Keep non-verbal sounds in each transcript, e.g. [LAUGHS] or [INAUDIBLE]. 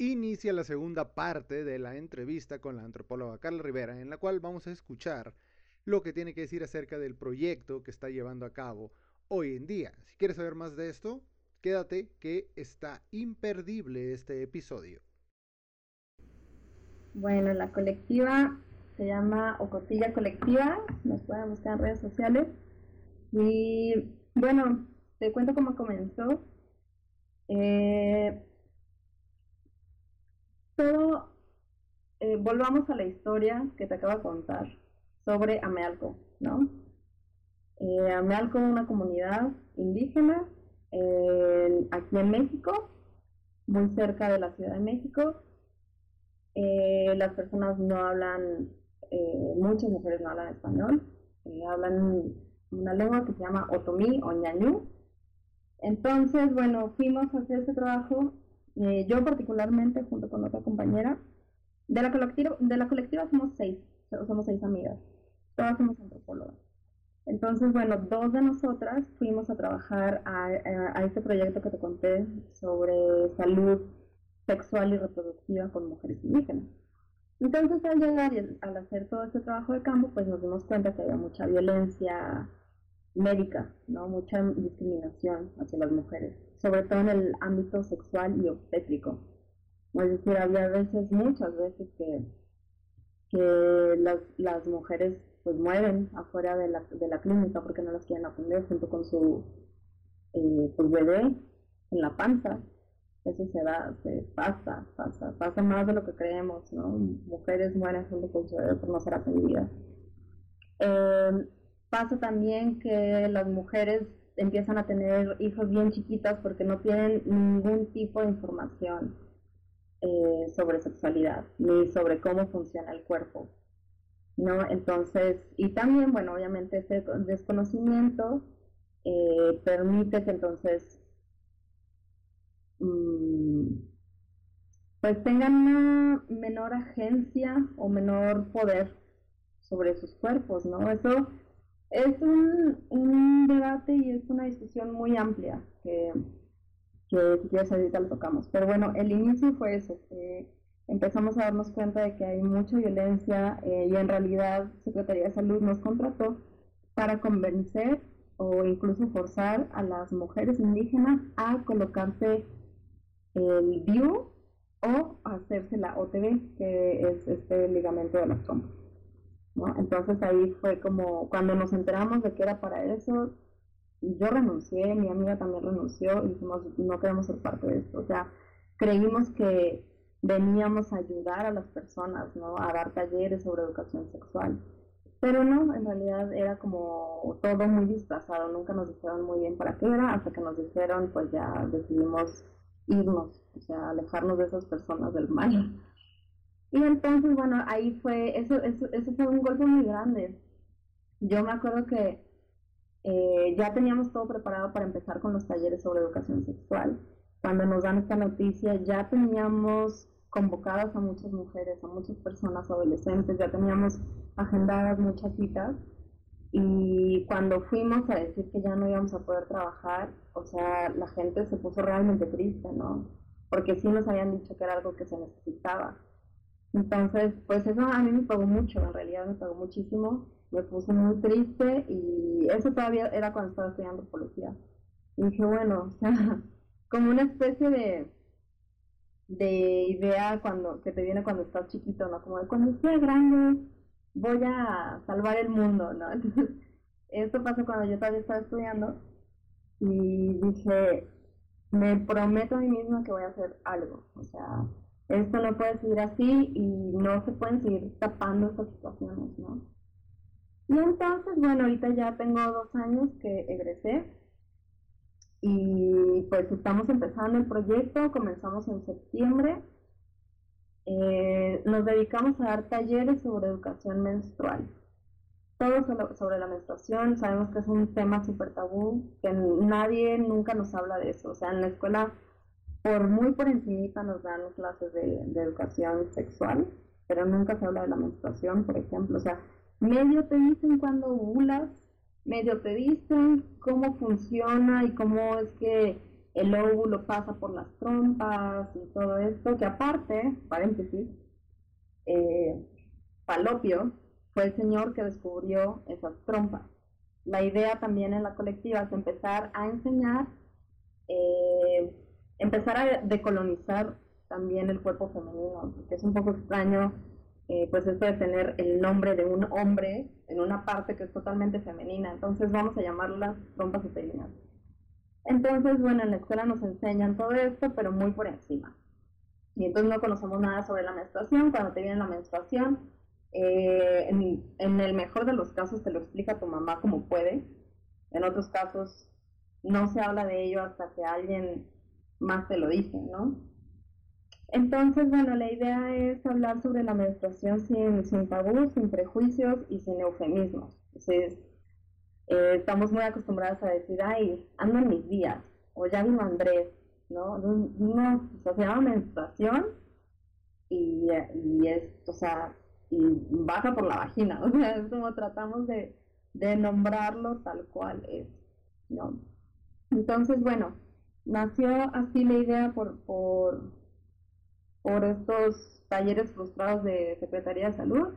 inicia la segunda parte de la entrevista con la antropóloga Carla Rivera, en la cual vamos a escuchar lo que tiene que decir acerca del proyecto que está llevando a cabo hoy en día. Si quieres saber más de esto, quédate que está imperdible este episodio. Bueno, la colectiva se llama Ocotilla Colectiva, nos pueden buscar en redes sociales. Y bueno, te cuento cómo comenzó. Eh, eh, volvamos a la historia que te acabo de contar sobre Amealco, ¿no? Eh, Amealco es una comunidad indígena aquí en México, muy cerca de la Ciudad de México. Eh, las personas no hablan, muchas mujeres no hablan español, hablan una lengua que se llama otomí o ñañú. Entonces, bueno, fuimos a hacer ese trabajo eh, yo particularmente, junto con otra compañera, de la colectiva, de la colectiva somos seis, somos seis amigas, todas somos antropólogas. Entonces, bueno, dos de nosotras fuimos a trabajar a, a, este proyecto que te conté sobre salud sexual y reproductiva con mujeres indígenas. Entonces, al llegar y al hacer todo este trabajo de campo, pues nos dimos cuenta que había mucha violencia médica, ¿no? Mucha discriminación hacia las mujeres sobre todo en el ámbito sexual y obstétrico. Es decir, había veces, muchas veces que, que las, las mujeres pues mueren afuera de la, de la clínica porque no las quieren atender junto con su eh, pues, bebé en la panza. Eso se da, se pasa, pasa, pasa más de lo que creemos, ¿no? Mujeres mueren junto con su bebé por no ser atendidas. Eh, pasa también que las mujeres empiezan a tener hijos bien chiquitas porque no tienen ningún tipo de información eh, sobre sexualidad ni sobre cómo funciona el cuerpo. ¿no? Entonces, y también, bueno, obviamente ese desconocimiento eh, permite que entonces mm, pues tengan una menor agencia o menor poder sobre sus cuerpos, ¿no? Eso es un, un, debate y es una discusión muy amplia que, que si quieres ahorita lo tocamos. Pero bueno, el inicio fue eso, que empezamos a darnos cuenta de que hay mucha violencia eh, y en realidad Secretaría de Salud nos contrató para convencer o incluso forzar a las mujeres indígenas a colocarse el DIU o hacerse la OTB, que es este ligamento de las trompas. Entonces ahí fue como cuando nos enteramos de que era para eso, yo renuncié, mi amiga también renunció y dijimos, no queremos ser parte de esto. O sea, creímos que veníamos a ayudar a las personas, ¿no? A dar talleres sobre educación sexual. Pero no, en realidad era como todo muy disfrazado, nunca nos dijeron muy bien para qué era, hasta que nos dijeron, pues ya decidimos irnos, o sea, alejarnos de esas personas del mal. Y entonces, bueno, ahí fue, eso, eso, eso fue un golpe muy grande. Yo me acuerdo que eh, ya teníamos todo preparado para empezar con los talleres sobre educación sexual. Cuando nos dan esta noticia, ya teníamos convocadas a muchas mujeres, a muchas personas adolescentes, ya teníamos agendadas muchas citas. Y cuando fuimos a decir que ya no íbamos a poder trabajar, o sea, la gente se puso realmente triste, ¿no? Porque sí nos habían dicho que era algo que se necesitaba. Entonces, pues eso a mí me pagó mucho, en realidad me pagó muchísimo, me puse muy triste y eso todavía era cuando estaba estudiando policía. Y dije, bueno, o sea, [LAUGHS] como una especie de, de idea cuando que te viene cuando estás chiquito, ¿no? Como de cuando sea grande voy a salvar el mundo, ¿no? [LAUGHS] Entonces, esto pasó cuando yo todavía estaba estudiando y dije, me prometo a mí misma que voy a hacer algo, o sea, esto no puede seguir así y no se pueden seguir tapando estas situaciones, ¿no? Y entonces, bueno, ahorita ya tengo dos años que egresé y pues estamos empezando el proyecto, comenzamos en septiembre. Eh, nos dedicamos a dar talleres sobre educación menstrual. Todo sobre la menstruación, sabemos que es un tema súper tabú, que nadie nunca nos habla de eso. O sea, en la escuela por muy por encima nos dan clases de, educación sexual, pero nunca se habla de la menstruación, por ejemplo. O sea, medio te dicen cuando ovulas, medio te dicen cómo funciona y cómo es que el óvulo pasa por las trompas y todo esto, que aparte, paréntesis, eh, Falopio fue el señor que descubrió esas trompas. La idea también en la colectiva es empezar a enseñar, eh, empezar a decolonizar también el cuerpo femenino, porque es un poco extraño eh, pues esto de tener el nombre de un hombre en una parte que es totalmente femenina, entonces vamos a llamarlas trompas uterinas. Entonces, bueno, en la escuela nos enseñan todo esto, pero muy por encima. Y entonces no conocemos nada sobre la menstruación. Cuando te viene la menstruación, eh, en, el mejor de los casos te lo explica tu mamá como puede. En otros casos no se habla de ello hasta que alguien más te lo dice, ¿no? Entonces, bueno, la idea es hablar sobre la menstruación sin, sin tabús, sin prejuicios y sin eufemismos. Entonces, eh, estamos muy acostumbrados a decir, ay, ando mis días, o ya vino Andrés, ¿no? No, se llama menstruación y, y es, o sea, y baja por la vagina, [LAUGHS] o sea, es como tratamos de, de nombrarlo tal cual es, ¿no? Entonces, bueno, nació así la idea por, por, por estos talleres frustrados de Secretaría de Salud.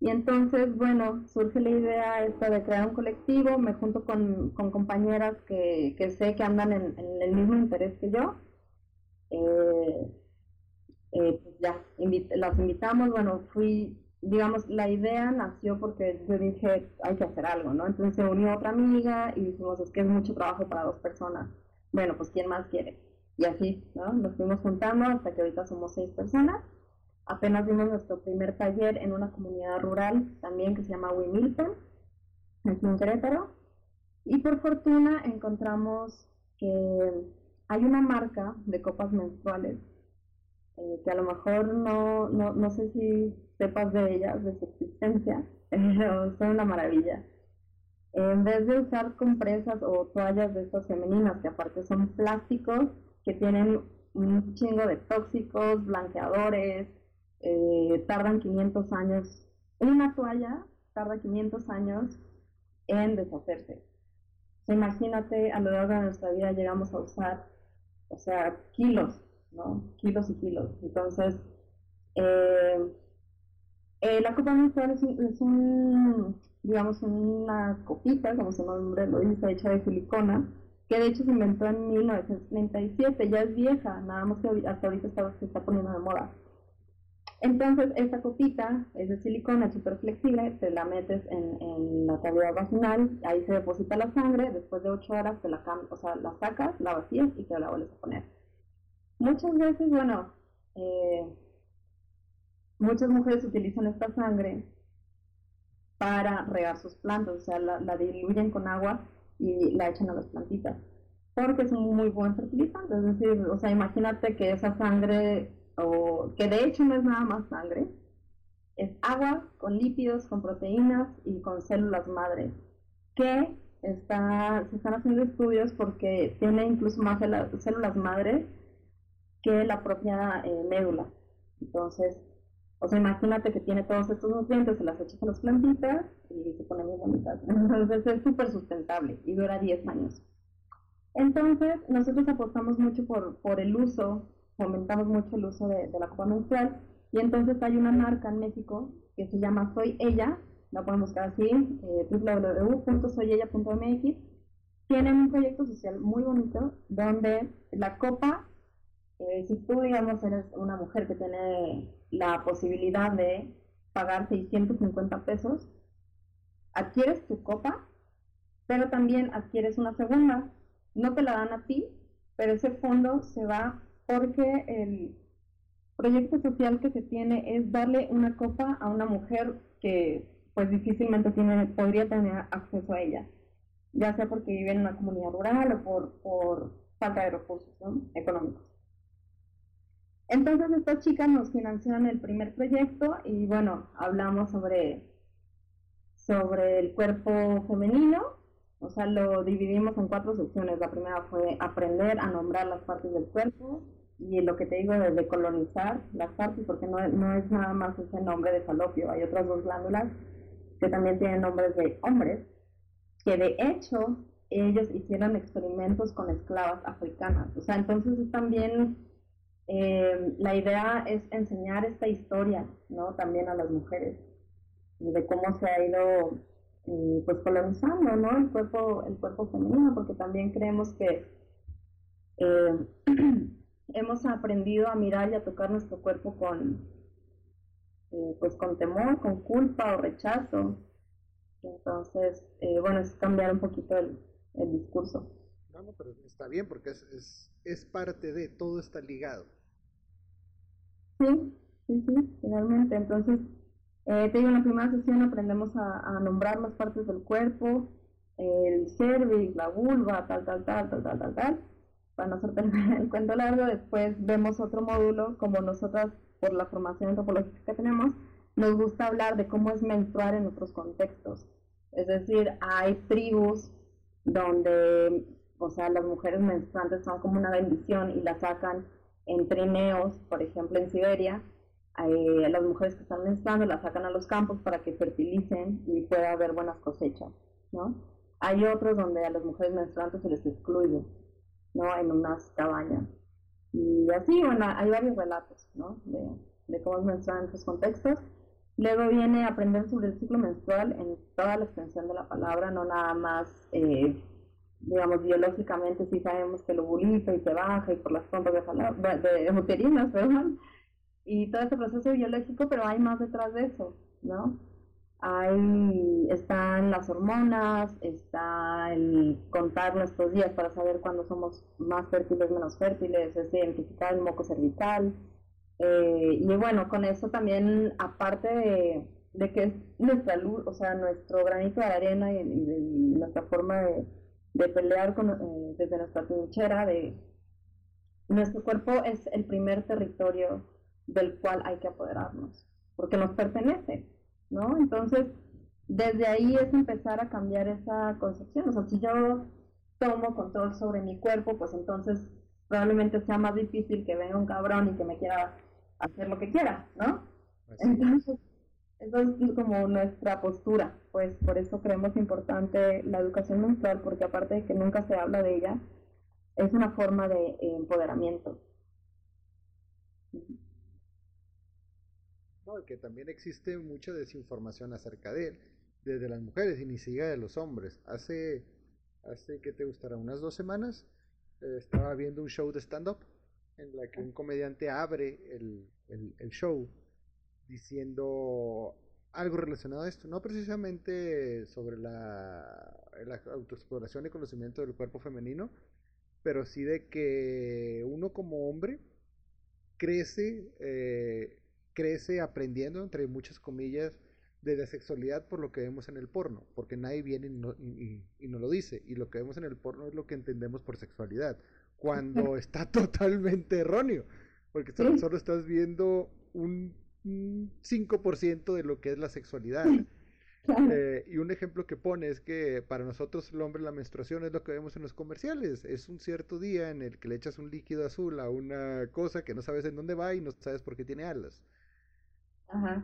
Y entonces, bueno, surge la idea esta de crear un colectivo, me junto con, con compañeras que, que, sé que andan en, el mismo interés que yo. Eh, eh, pues ya, las invitamos, bueno, fui, digamos, la idea nació porque yo dije, hay que hacer algo, ¿no? Entonces se unió otra amiga y dijimos, es que es mucho trabajo para dos personas. Bueno, pues ¿quién más quiere? Y así, ¿no? Nos fuimos juntando hasta que ahorita somos seis personas. Apenas vimos nuestro primer taller en una comunidad rural también que se llama Wimilton, aquí en Querétaro. Y por fortuna encontramos que hay una marca de copas menstruales eh, que a lo mejor no, no, no, sé si sepas de ellas, de su existencia, [LAUGHS] pero son una maravilla. En vez de usar compresas o toallas de estas femeninas, que aparte son plásticos, que tienen un chingo de tóxicos, blanqueadores, eh, tardan 500 años, una toalla tarda 500 años en deshacerse. imagínate, a lo largo de nuestra vida llegamos a usar, o sea, kilos ¿no? Kilos y kilos. Entonces, eh, eh, la copa menstrual es un, digamos, una copita, como su nombre lo dice, hecha de silicona, que de hecho se inventó en 1937, ya es vieja, nada más que hasta ahorita está, se está poniendo de moda. Entonces, esta copita es de silicona súper flexible, te la metes en, en, la cavidad vaginal, ahí se deposita la sangre, después de 8 horas te la, o sea, la sacas, la vacías y te la vuelves a poner. Muchas veces, bueno, eh, muchas mujeres utilizan esta sangre para regar sus plantas, o sea, la, diluyen con agua y la echan a las plantitas, porque es un muy buen fertilizante, es decir, o sea, imagínate que esa sangre, o que de hecho no es nada más sangre, es agua con lípidos, con proteínas y con células madre, que está, se están haciendo estudios porque tiene incluso más células madre que la propia eh, médula. Entonces, o sea, imagínate que tiene todos estos nutrientes, se las echas a las plantitas y se ponen muy bonitas. [LAUGHS] Entonces es súper sustentable y dura 10 años. Entonces, nosotros apostamos mucho por, por el uso, fomentamos mucho el uso de, la copa menstrual y entonces hay una marca en México que se llama Soy Ella, la pueden buscar así, eh, www.soyella.mx. Tienen un proyecto social muy bonito donde la copa eh, si tú, digamos, eres una mujer que tiene la posibilidad de pagar 650 pesos, adquieres tu copa, pero también adquieres una segunda. No te la dan a ti, pero ese fondo se va porque el proyecto social que se tiene es darle una copa a una mujer que pues difícilmente tiene, podría tener acceso a ella, ya sea porque vive en una comunidad rural o por, por falta de recursos económicos. Entonces estas chicas nos financiaron el primer proyecto y bueno, hablamos sobre, sobre el cuerpo femenino, o sea, lo dividimos en cuatro secciones. La primera fue aprender a nombrar las partes del cuerpo y lo que te digo de decolonizar las partes, porque no, no es nada más ese nombre de falopio, hay otras dos glándulas que también tienen nombres de hombres, que de hecho ellos hicieron experimentos con esclavas africanas. O sea, entonces también eh, la idea es enseñar esta historia, ¿no? También a las mujeres, de cómo se ha ido eh, pues colonizando, ¿no? El cuerpo, el cuerpo femenino, porque también creemos que eh, [CLEARS THROAT] hemos aprendido a mirar y a tocar nuestro cuerpo con, pues con temor, con culpa o rechazo. Entonces, bueno, es cambiar un poquito el, el discurso. Pero está bien porque es, es, parte de, todo está ligado. Sí, sí, sí, finalmente. Entonces, eh, te digo, en la primera sesión aprendemos a, a nombrar las partes del cuerpo, el cervix, la vulva, tal, tal, tal, tal, tal, tal, tal. Para no hacer [LAUGHS] el cuento largo, después vemos otro módulo, como nosotras, por la formación antropológica que tenemos, nos gusta hablar de cómo es menstruar en otros contextos. Es decir, hay tribus donde, o sea, las mujeres menstruantes son como una bendición y la sacan en trineos, por ejemplo, en Siberia, eh, las mujeres que están menstruando las sacan a los campos para que fertilicen y pueda haber buenas cosechas, ¿no? Hay otros donde a las mujeres menstruantes se les excluye, ¿no? En unas cabañas. Y así, bueno, hay varios relatos, ¿no? De, de cómo es menstruar en estos contextos. Luego viene aprender sobre el ciclo menstrual en toda la extensión de la palabra, no nada más, eh, digamos, biológicamente, sí sabemos que lo ovulito y se baja y por las pompas de, de uterinas, [LAUGHS] perdón, y todo ese proceso biológico, pero hay más detrás de eso, ¿no? Hay, están las hormonas, está el contar nuestros días para saber cuándo somos más fértiles, menos fértiles, es identificar el moco cervical, eh, y bueno, con eso también, aparte de, que es nuestra luz, o sea, nuestro granito de arena y, nuestra forma de, pelear con, eh, desde nuestra trinchera, de nuestro cuerpo es el primer territorio del cual hay que apoderarnos, porque nos pertenece, ¿no? Entonces, desde ahí es empezar a cambiar esa concepción. O sea, si yo tomo control sobre mi cuerpo, pues entonces probablemente sea más difícil que venga un cabrón y que me quiera hacer lo que quiera, ¿no? Entonces, eso es como nuestra postura, pues por eso creemos importante la educación menstrual, porque aparte de que nunca se habla de ella, es una forma de empoderamiento. No, que también existe mucha desinformación acerca de él, desde las mujeres y ni siquiera de los hombres. Hace, hace ¿qué te gustará? Unas dos semanas eh, estaba viendo un show de stand-up en la que un comediante abre el, el, show diciendo algo relacionado a esto, no precisamente sobre la, la, autoexploración y conocimiento del cuerpo femenino, pero sí de que uno como hombre crece, eh, crece aprendiendo, entre muchas comillas, de la sexualidad por lo que vemos en el porno, porque nadie viene y, y, no lo dice, y lo que vemos en el porno es lo que entendemos por sexualidad cuando está [LAUGHS] totalmente erróneo, porque solo, estás viendo un, 5% de lo que es la sexualidad. Eh, y un ejemplo que pone es que para nosotros el hombre la menstruación es lo que vemos en los comerciales. Es un cierto día en el que le echas un líquido azul a una cosa que no sabes en dónde va y no sabes por qué tiene alas.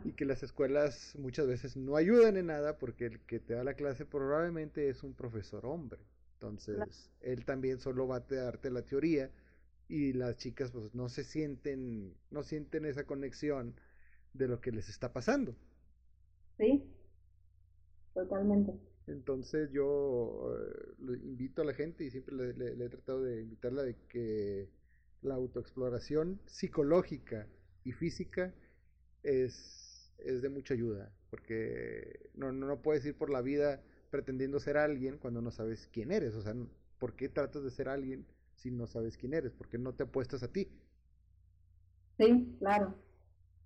Y que las escuelas muchas veces no ayudan en nada porque el que te da la clase probablemente es un profesor hombre. Entonces, él también solo va a darte la teoría y las chicas pues no se sienten, no sienten esa conexión de lo que les está pasando. Sí, totalmente. Entonces yo eh, invito a la gente y siempre le, he tratado de invitarla de que la autoexploración psicológica y física es, es de mucha ayuda, porque no, no, no puedes ir por la vida pretendiendo ser alguien cuando no sabes quién eres. O sea, ¿por qué tratas de ser alguien si no sabes quién eres? ¿Por qué no te apuestas a ti? Sí, claro.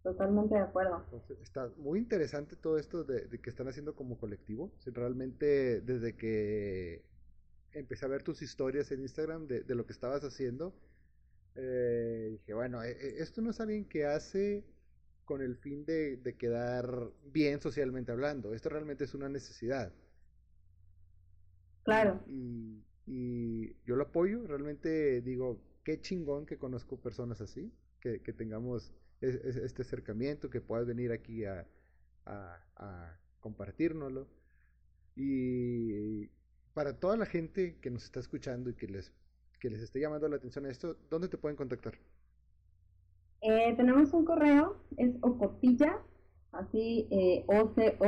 Totalmente de acuerdo. está muy interesante todo esto de, que están haciendo como colectivo. realmente desde que empecé a ver tus historias en Instagram de, lo que estabas haciendo, eh, dije, bueno, e, e, esto no es alguien que hace con el fin de, de quedar bien socialmente hablando. Esto realmente es una necesidad. Claro. Y, y yo lo apoyo, realmente digo, qué chingón que conozco personas así, que, que tengamos este acercamiento, que puedas venir aquí a, a, a compartirnoslo. Y para toda la gente que nos está escuchando y que les, que les esté llamando la atención a esto, ¿dónde te pueden contactar? Eh, tenemos un correo, es ocotilla, así eh, O-C-O-T-I-L-L-A,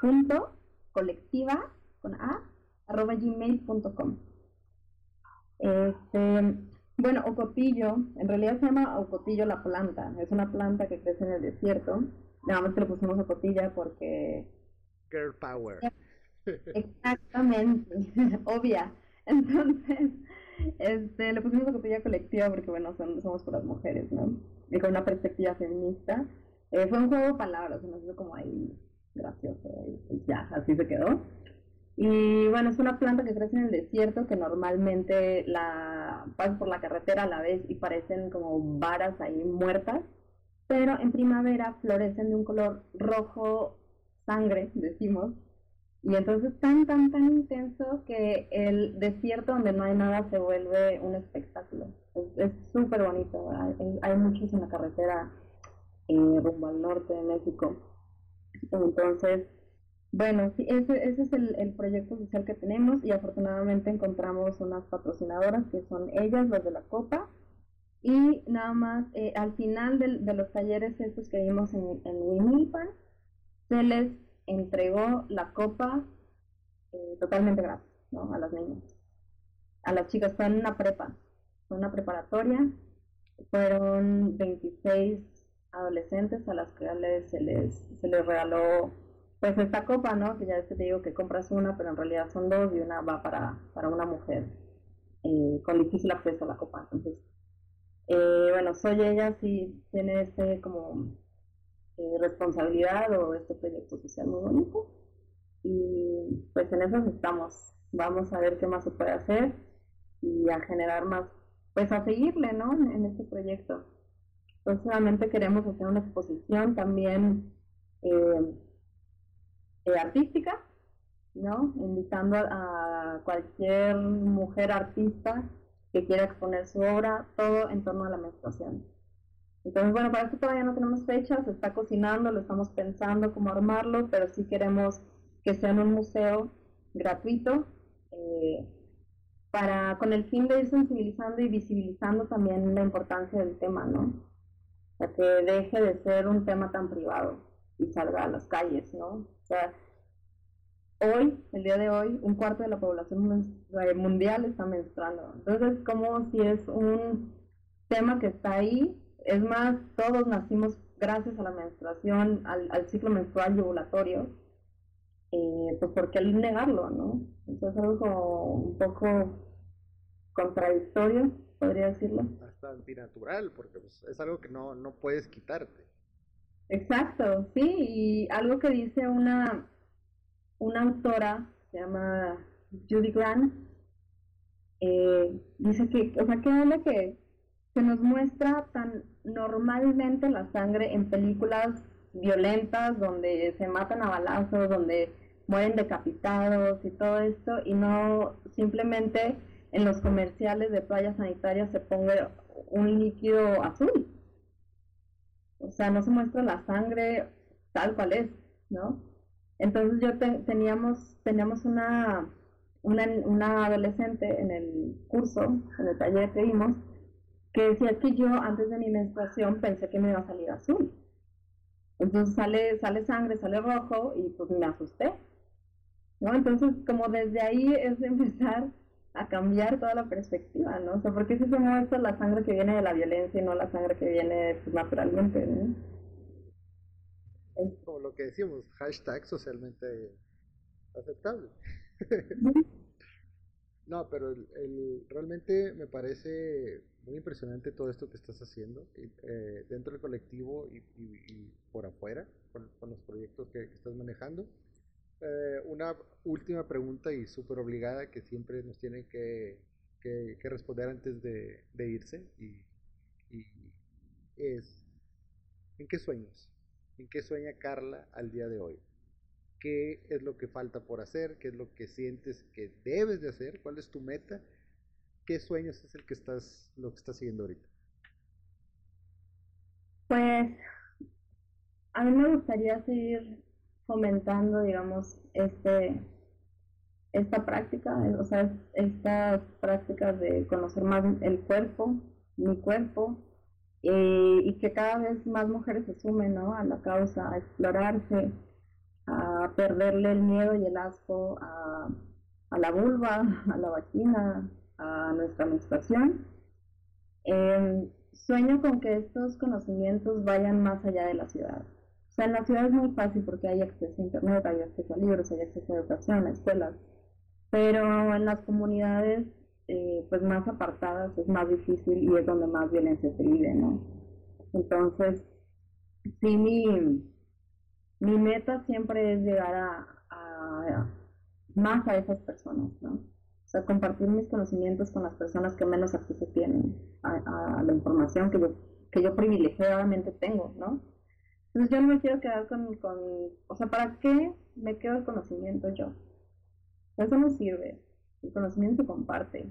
punto, colectiva, con A, arroba gmail.com. Este, bueno, ocotillo, en realidad se llama ocotillo la planta, es una planta que crece en el desierto, nada más que le pusimos ocotilla porque... Girl power. [LAUGHS] Exactamente, [LAUGHS] obvia. Entonces, este, le pusimos ocotilla colectiva porque, bueno, somos por las mujeres, ¿no? Y con una perspectiva feminista. Eh, fue un juego de palabras, nos hizo como ahí gracioso, y ya, así se quedó. Y bueno, es una planta que crece en el desierto que normalmente la pasas por la carretera a la vez y parecen como varas ahí muertas, pero en primavera florecen de un color rojo sangre, decimos, y entonces tan, tan, tan intenso que el desierto donde no hay nada se vuelve un espectáculo. Es súper bonito, hay, hay, muchos carretera eh, rumbo al norte de México. Entonces, bueno, sí, ese, ese es el, proyecto social que tenemos y afortunadamente encontramos unas patrocinadoras que son ellas, las de la Copa. Y nada más, eh, al final de, los talleres estos que vimos en, en Winilpan, se les entregó la copa eh, totalmente gratis ¿no? a las niñas. A las chicas fue en una prepa, fue una preparatoria. Fueron 26 adolescentes a las que se les, se les regaló pues esta copa, ¿no? Que ya te digo que compras una, pero en realidad son dos y una va para, para una mujer eh, con difícil acceso a la copa. Entonces, eh, bueno, soy ella, sí tiene este como eh, responsabilidad o este proyecto social muy bonito. Y pues en eso estamos. Vamos a ver qué más se puede hacer y a generar más, pues a seguirle, ¿no? En, este proyecto. Próximamente queremos hacer una exposición también. Eh, eh, artística, ¿no? Invitando a, cualquier mujer artista que quiera exponer su obra, todo en torno a la menstruación. Entonces, bueno, para esto todavía no tenemos fecha, se está cocinando, lo estamos pensando cómo armarlo, pero sí queremos que sea en un museo gratuito, eh, para, con el fin de ir sensibilizando y visibilizando también la importancia del tema, ¿no? Para que deje de ser un tema tan privado y salga a las calles, ¿no? Sea, hoy, el día de hoy, un cuarto de la población mundial está menstruando. Entonces, como si es un tema que está ahí, es más, todos nacimos gracias a la menstruación, al, ciclo menstrual y ovulatorio, eh, pues ¿por qué negarlo, no? Eso es algo un poco contradictorio, podría decirlo. Hasta antinatural, porque pues, es algo que no, no puedes quitarte. Exacto, sí, y algo que dice una, una autora, se llama Judy Grant, eh, dice que, o sea, que habla que se nos muestra tan normalmente la sangre en películas violentas donde se matan a balazos, donde mueren decapitados y todo esto, y no simplemente en los comerciales de toallas sanitarias se ponga un líquido azul. O sea, no se muestra la sangre tal cual es, ¿no? Entonces yo teníamos, teníamos una, una, adolescente en el curso, en el taller que vimos, que decía que yo antes de mi menstruación pensé que me iba a salir azul. Entonces sale, sale sangre, sale rojo y pues me asusté. ¿no? Entonces como desde ahí es empezar a cambiar toda la perspectiva, ¿no? O sea, ¿por qué si se muestra la sangre que viene de la violencia y no la sangre que viene pues, naturalmente, ¿no? Como lo que decimos, hashtag socialmente aceptable. no, pero el, realmente me parece muy impresionante todo esto que estás haciendo eh, dentro del colectivo y, por afuera, con, los proyectos que estás manejando. Eh, una última pregunta y súper obligada que siempre nos tienen que, que, responder antes de, irse y, y, es, ¿en qué sueños? ¿En qué sueña Carla al día de hoy? ¿Qué es lo que falta por hacer? ¿Qué es lo que sientes que debes de hacer? ¿Cuál es tu meta? ¿Qué sueños es el que estás, lo que estás siguiendo ahorita? Pues a mí me gustaría seguir fomentando, digamos, este, esta práctica, o sea, estas prácticas de conocer más el cuerpo, mi cuerpo, eh, y que cada vez más mujeres se sumen ¿no? a la causa, a explorarse, a perderle el miedo y el asco a, la vulva, a la vagina, a nuestra menstruación. Em, sueño con que estos conocimientos vayan más allá de la ciudad. O sea, en la ciudad es muy fácil porque hay acceso a internet, hay acceso a libros, hay acceso a educación, a escuelas, pero en las comunidades eh, pues más apartadas es más difícil y es donde más violencia se vive, ¿no? Entonces, sí, mi, mi meta siempre es llegar a, a, más a esas personas, ¿no? O sea, compartir mis conocimientos con las personas que menos acceso tienen a, la información que yo, que yo privilegiadamente tengo, ¿no? Entonces yo no me quiero quedar con, con, o sea, ¿para qué me quedo el conocimiento yo? Eso no sirve. El conocimiento se comparte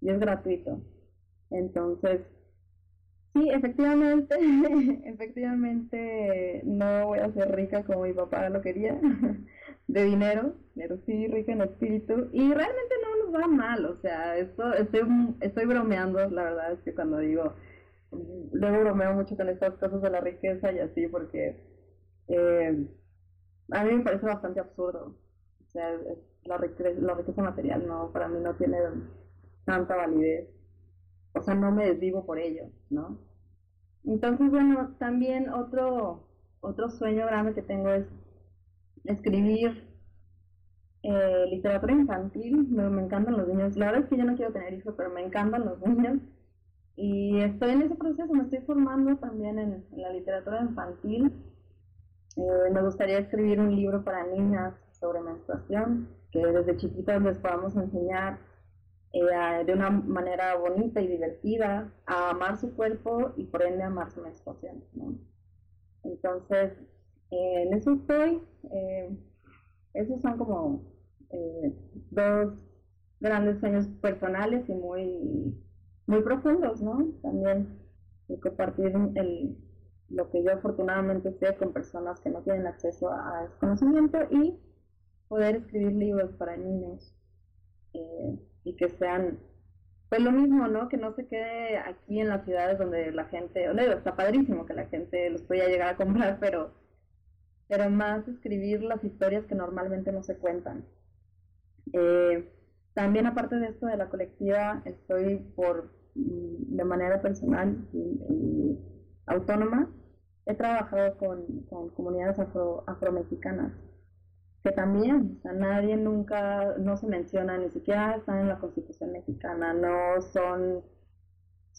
y es gratuito. Entonces, sí, efectivamente, [LAUGHS] efectivamente no voy a ser rica como mi papá lo quería, [LAUGHS] de dinero, pero sí rica en espíritu. Y realmente no nos va mal, o sea, esto, estoy, estoy bromeando, la verdad es que cuando digo, luego bromeo mucho con estas cosas de la riqueza y así, porque eh, a mí me parece bastante absurdo. O sea, la riqueza, la riqueza material no, para mí no tiene tanta validez. O sea, no me desvivo por ello, ¿no? Entonces, bueno, también otro, otro sueño grande que tengo es escribir eh, literatura infantil. Me, encantan los niños. La verdad es que yo no quiero tener hijos, pero me encantan los niños. Y estoy en ese proceso, me estoy formando también en, la literatura infantil. Eh, me gustaría escribir un libro para niñas sobre menstruación que desde chiquitas les podamos enseñar eh, de una manera bonita y divertida a amar su cuerpo y por ende amar su menstruación. Entonces, eh, en eso estoy. Esos son como dos grandes sueños personales y muy, muy profundos, ¿no? También compartir el, lo que yo afortunadamente sé con personas que no tienen acceso a, ese conocimiento y poder escribir libros para niños eh, y que sean, pues lo mismo, ¿no? Que no se quede aquí en las ciudades donde la gente, digo, está padrísimo que la gente los pueda llegar a comprar, [LAUGHS] pero, pero más escribir las historias que normalmente no se cuentan. Eh, también aparte de esto de la colectiva, estoy por, de manera personal y, autónoma, he trabajado con, comunidades afro, afromexicanas que también, o sea, nadie nunca, no se menciona, ni siquiera están en la Constitución mexicana, no son,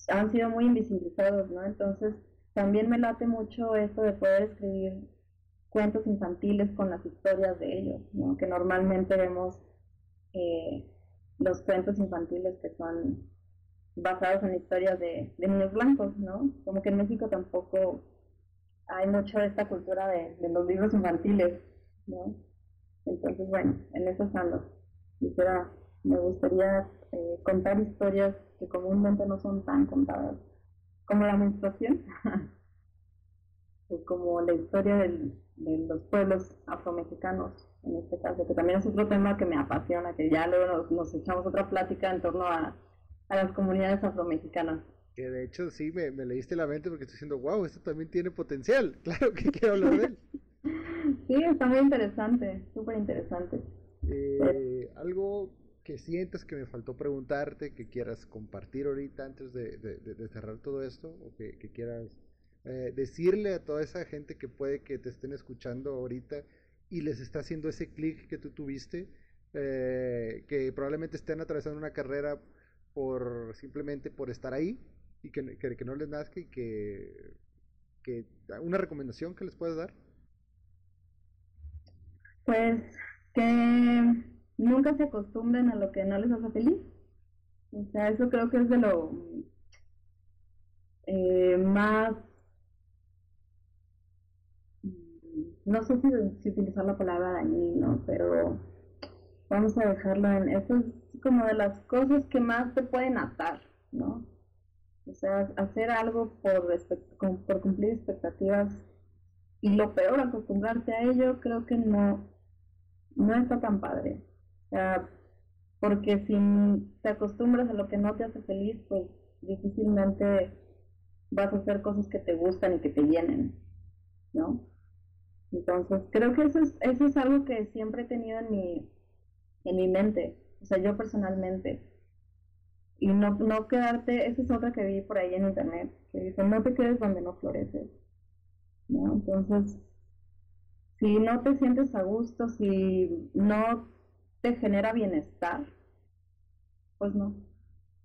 han sido muy invisibilizados, ¿no? Entonces, también me late mucho esto de poder escribir cuentos infantiles con las historias de ellos, ¿no? Que normalmente vemos eh, los cuentos infantiles que son basados en historias de, niños blancos, ¿no? Como que en México tampoco hay mucho de esta cultura de, los libros infantiles, ¿no? Entonces, bueno, en eso ando. Quisiera, me gustaría eh, contar historias que comúnmente no son tan contadas, como la menstruación, [LAUGHS] como la historia de los pueblos afromexicanos, en este caso, que también es otro tema que me apasiona, que ya luego nos, echamos otra plática en torno a, las comunidades afromexicanas. Que de hecho sí, me, me leíste la mente porque estoy diciendo, wow, esto también tiene potencial, [LAUGHS] claro que quiero hablar de él. Sí, está muy interesante, súper interesante. Eh, algo que sientas que me faltó preguntarte, que quieras compartir ahorita antes de, cerrar todo esto, o que, quieras eh, decirle a toda esa gente que puede que te estén escuchando ahorita y les está haciendo ese clic que tú tuviste, eh, que probablemente estén atravesando una carrera por simplemente por estar ahí y que, que, no les nazca y que, que una recomendación que les puedas dar. Pues que nunca se acostumbren a lo que no les hace feliz. O sea, eso creo que es de lo eh, más, no sé si, utilizar la palabra dañino, pero vamos a dejarlo en, eso es como de las cosas que más te pueden atar, ¿no? O sea, hacer algo por, cumplir expectativas y lo peor, acostumbrarte a ello, creo que no, no está tan padre. O sea, porque si te acostumbras a lo que no te hace feliz, pues difícilmente vas a hacer cosas que te gustan y que te llenen, ¿no? Entonces, creo que eso es, eso es algo que siempre he tenido en mi, en mi mente, o sea, yo personalmente. Y no, no quedarte, esa es otra que vi por ahí en internet, que dice, no te quedes donde no floreces, ¿no? Entonces, si no te sientes a gusto, si no te genera bienestar, pues no.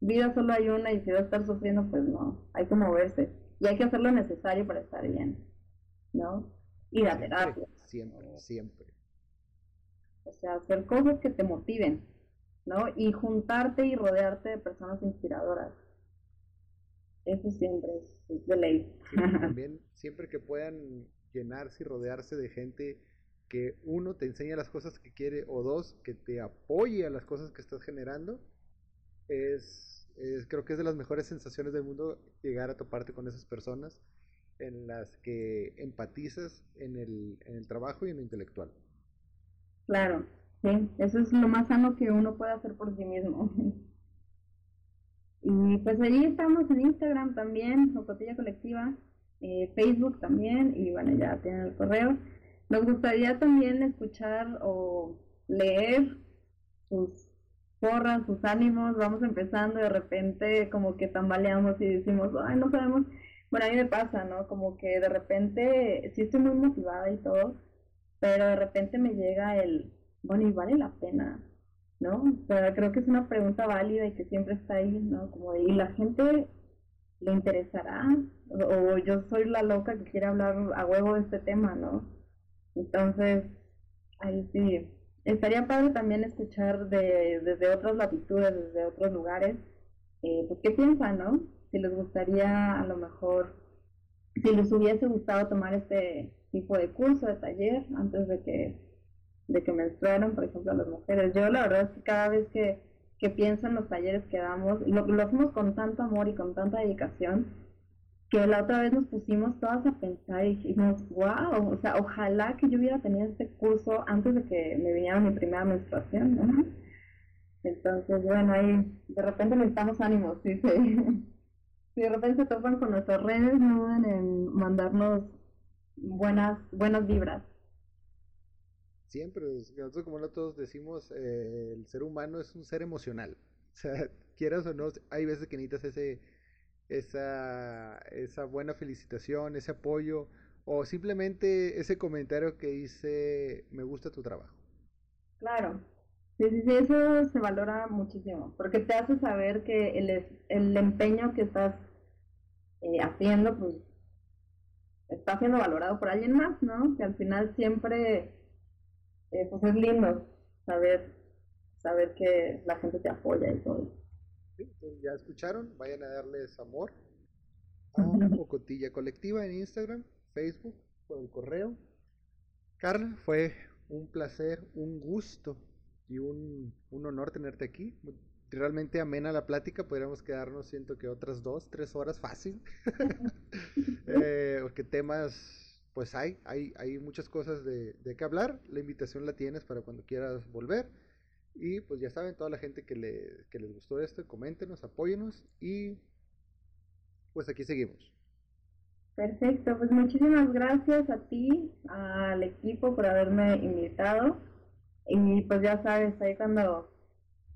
Vida solo hay una y si va a estar sufriendo, pues no. Hay que moverse y hay que hacer lo necesario para estar bien, ¿no? Ir a terapia. Siempre, siempre. O sea, hacer cosas que te motiven, ¿no? Y juntarte y rodearte de personas inspiradoras. Eso siempre es, de ley. [LAUGHS] también, siempre que puedan llenarse y rodearse de gente que uno te enseña las cosas que quiere o dos que te apoye a las cosas que estás generando es, creo que es de las mejores sensaciones del mundo llegar a toparte con esas personas en las que empatizas en el, en el trabajo y en lo intelectual. Claro, sí, eso es lo más sano que uno puede hacer por sí mismo. [LAUGHS] Y pues allí estamos en Instagram también, Ocotilla Colectiva, eh, Facebook también, y bueno, ya tienen el correo. Nos gustaría también escuchar o leer sus porras, sus ánimos, vamos empezando de repente como que tambaleamos y decimos, ay, no sabemos. Bueno, a mí me pasa, ¿no? Como que de repente sí estoy muy motivada y todo, pero de repente me llega el, bueno, y vale la pena, ¿no? O sea, creo que es una pregunta válida y que siempre está ahí, ¿no? Como, ¿y la gente le interesará? O, yo soy la loca que quiere hablar a huevo de este tema, ¿no? Entonces, ahí sí, estaría padre también escuchar de, desde otras latitudes, desde otros lugares, eh, pues qué piensan, ¿no? Si les gustaría a lo mejor, si les hubiese gustado tomar este tipo de curso, de taller, antes de que, de que menstruaran, por ejemplo, las mujeres. Yo la verdad es que cada vez que, que pienso en los talleres que damos, lo, lo hacemos con tanto amor y con tanta dedicación, que la otra vez nos pusimos todas a pensar y dijimos, wow, o sea, ojalá que yo hubiera tenido este curso antes de que me viniera mi primera menstruación, ¿no? Entonces, bueno, ahí de repente necesitamos ánimos, sí, sí. Si de repente se topan con nuestras redes, no duden en mandarnos buenas, buenas vibras. Siempre, nosotros como nosotros decimos, eh, el ser humano es un ser emocional. [LAUGHS] O sea, quieras o no, hay veces que necesitas ese esa, esa buena felicitación, ese apoyo o simplemente ese comentario que dice me gusta tu trabajo. Claro, sí, sí, sí, eso se valora muchísimo porque te hace saber que el, el empeño que estás eh, haciendo pues está siendo valorado por alguien más, ¿no? Que al final siempre eh, pues es lindo saber saber que la gente te apoya y todo ya escucharon, vayan a darles amor a Ocotilla Colectiva en Instagram, Facebook, por el correo. Carla, fue un placer, un gusto y un, un honor tenerte aquí. Realmente amena la plática, podríamos quedarnos, siento que otras dos, tres horas fácil. [LAUGHS] [LAUGHS] eh, porque temas, pues hay, hay, hay muchas cosas de, de qué hablar. La invitación la tienes para cuando quieras volver. Y pues ya saben, toda la gente que, le, que les gustó esto, coméntenos, apóyenos y pues aquí seguimos. Perfecto, pues muchísimas gracias a ti, al equipo por haberme invitado. Y pues ya sabes, ahí cuando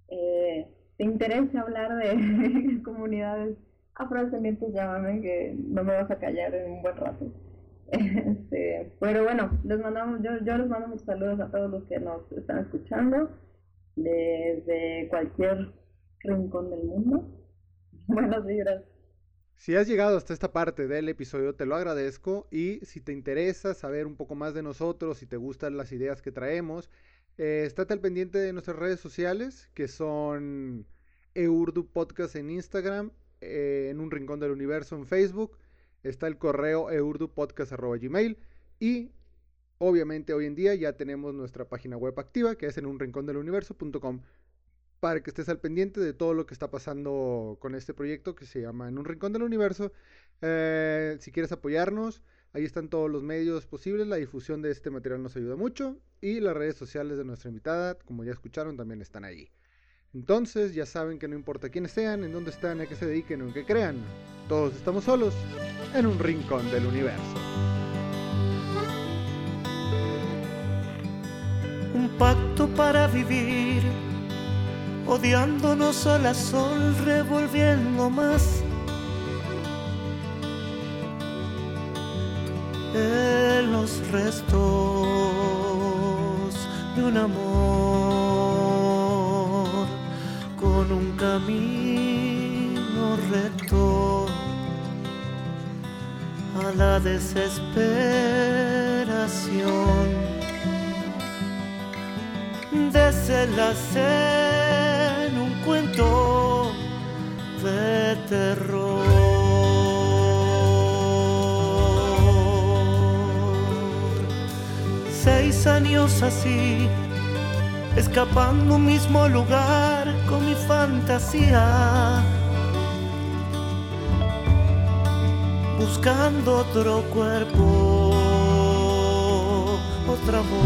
eh, te interese hablar de [LAUGHS] comunidades afrodescendientes, llámame que no me vas a callar en un buen rato. Este, pero bueno, les mandamos, yo, les mando muchos saludos a todos los que nos están escuchando desde cualquier rincón del mundo. [LAUGHS] Buenos días. Si has llegado hasta esta parte del episodio, te lo agradezco y si te interesa saber un poco más de nosotros, si te gustan las ideas que traemos, eh, estate al pendiente de nuestras redes sociales, que son Eurdu Podcast en Instagram, eh, en un rincón del universo en Facebook, está el correo eurdupodcast.gmail y Obviamente hoy en día ya tenemos nuestra página web activa que es en un rincón del universo.com para que estés al pendiente de todo lo que está pasando con este proyecto que se llama En un rincón del universo. Eh, si quieres apoyarnos, ahí están todos los medios posibles. La difusión de este material nos ayuda mucho y las redes sociales de nuestra invitada, como ya escucharon, también están ahí. Entonces ya saben que no importa quiénes sean, en dónde están, a qué se dediquen o en qué crean, todos estamos solos en un rincón del universo. Un pacto para vivir, odiándonos a la sol, revolviendo más. En los restos de un amor con un camino recto a la desesperación. Desenlace en un cuento de terror. Seis años así, escapando un mismo lugar fantasía. Buscando otro cuerpo, otra voz.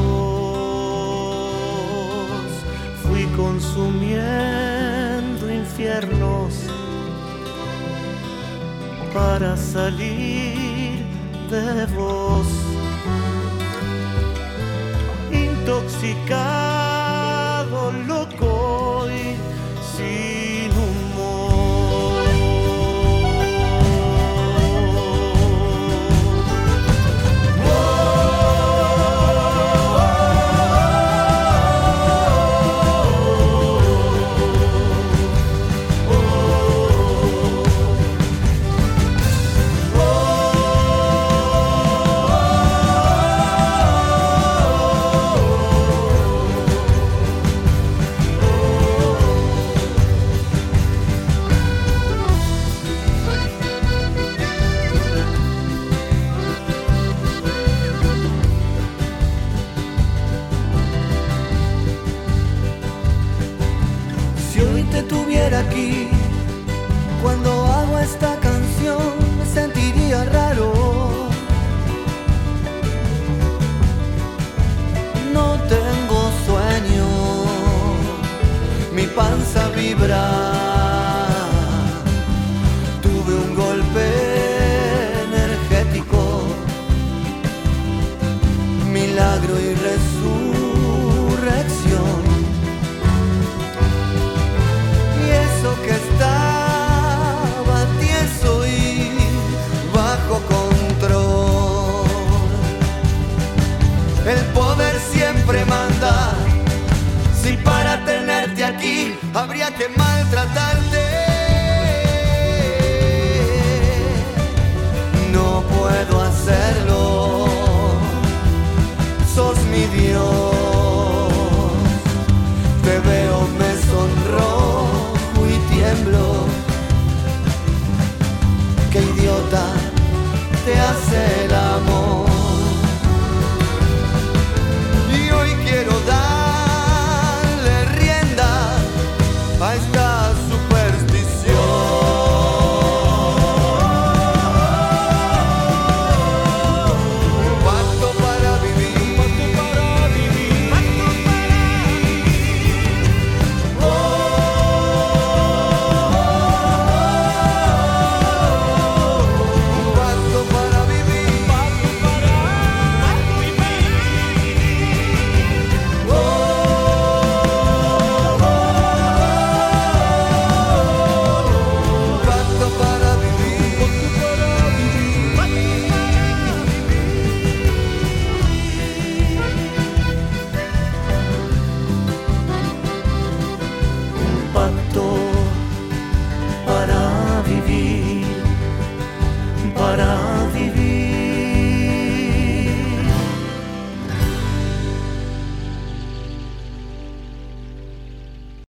Fui consumiendo infiernos para salir de vos. Intoxicado, loco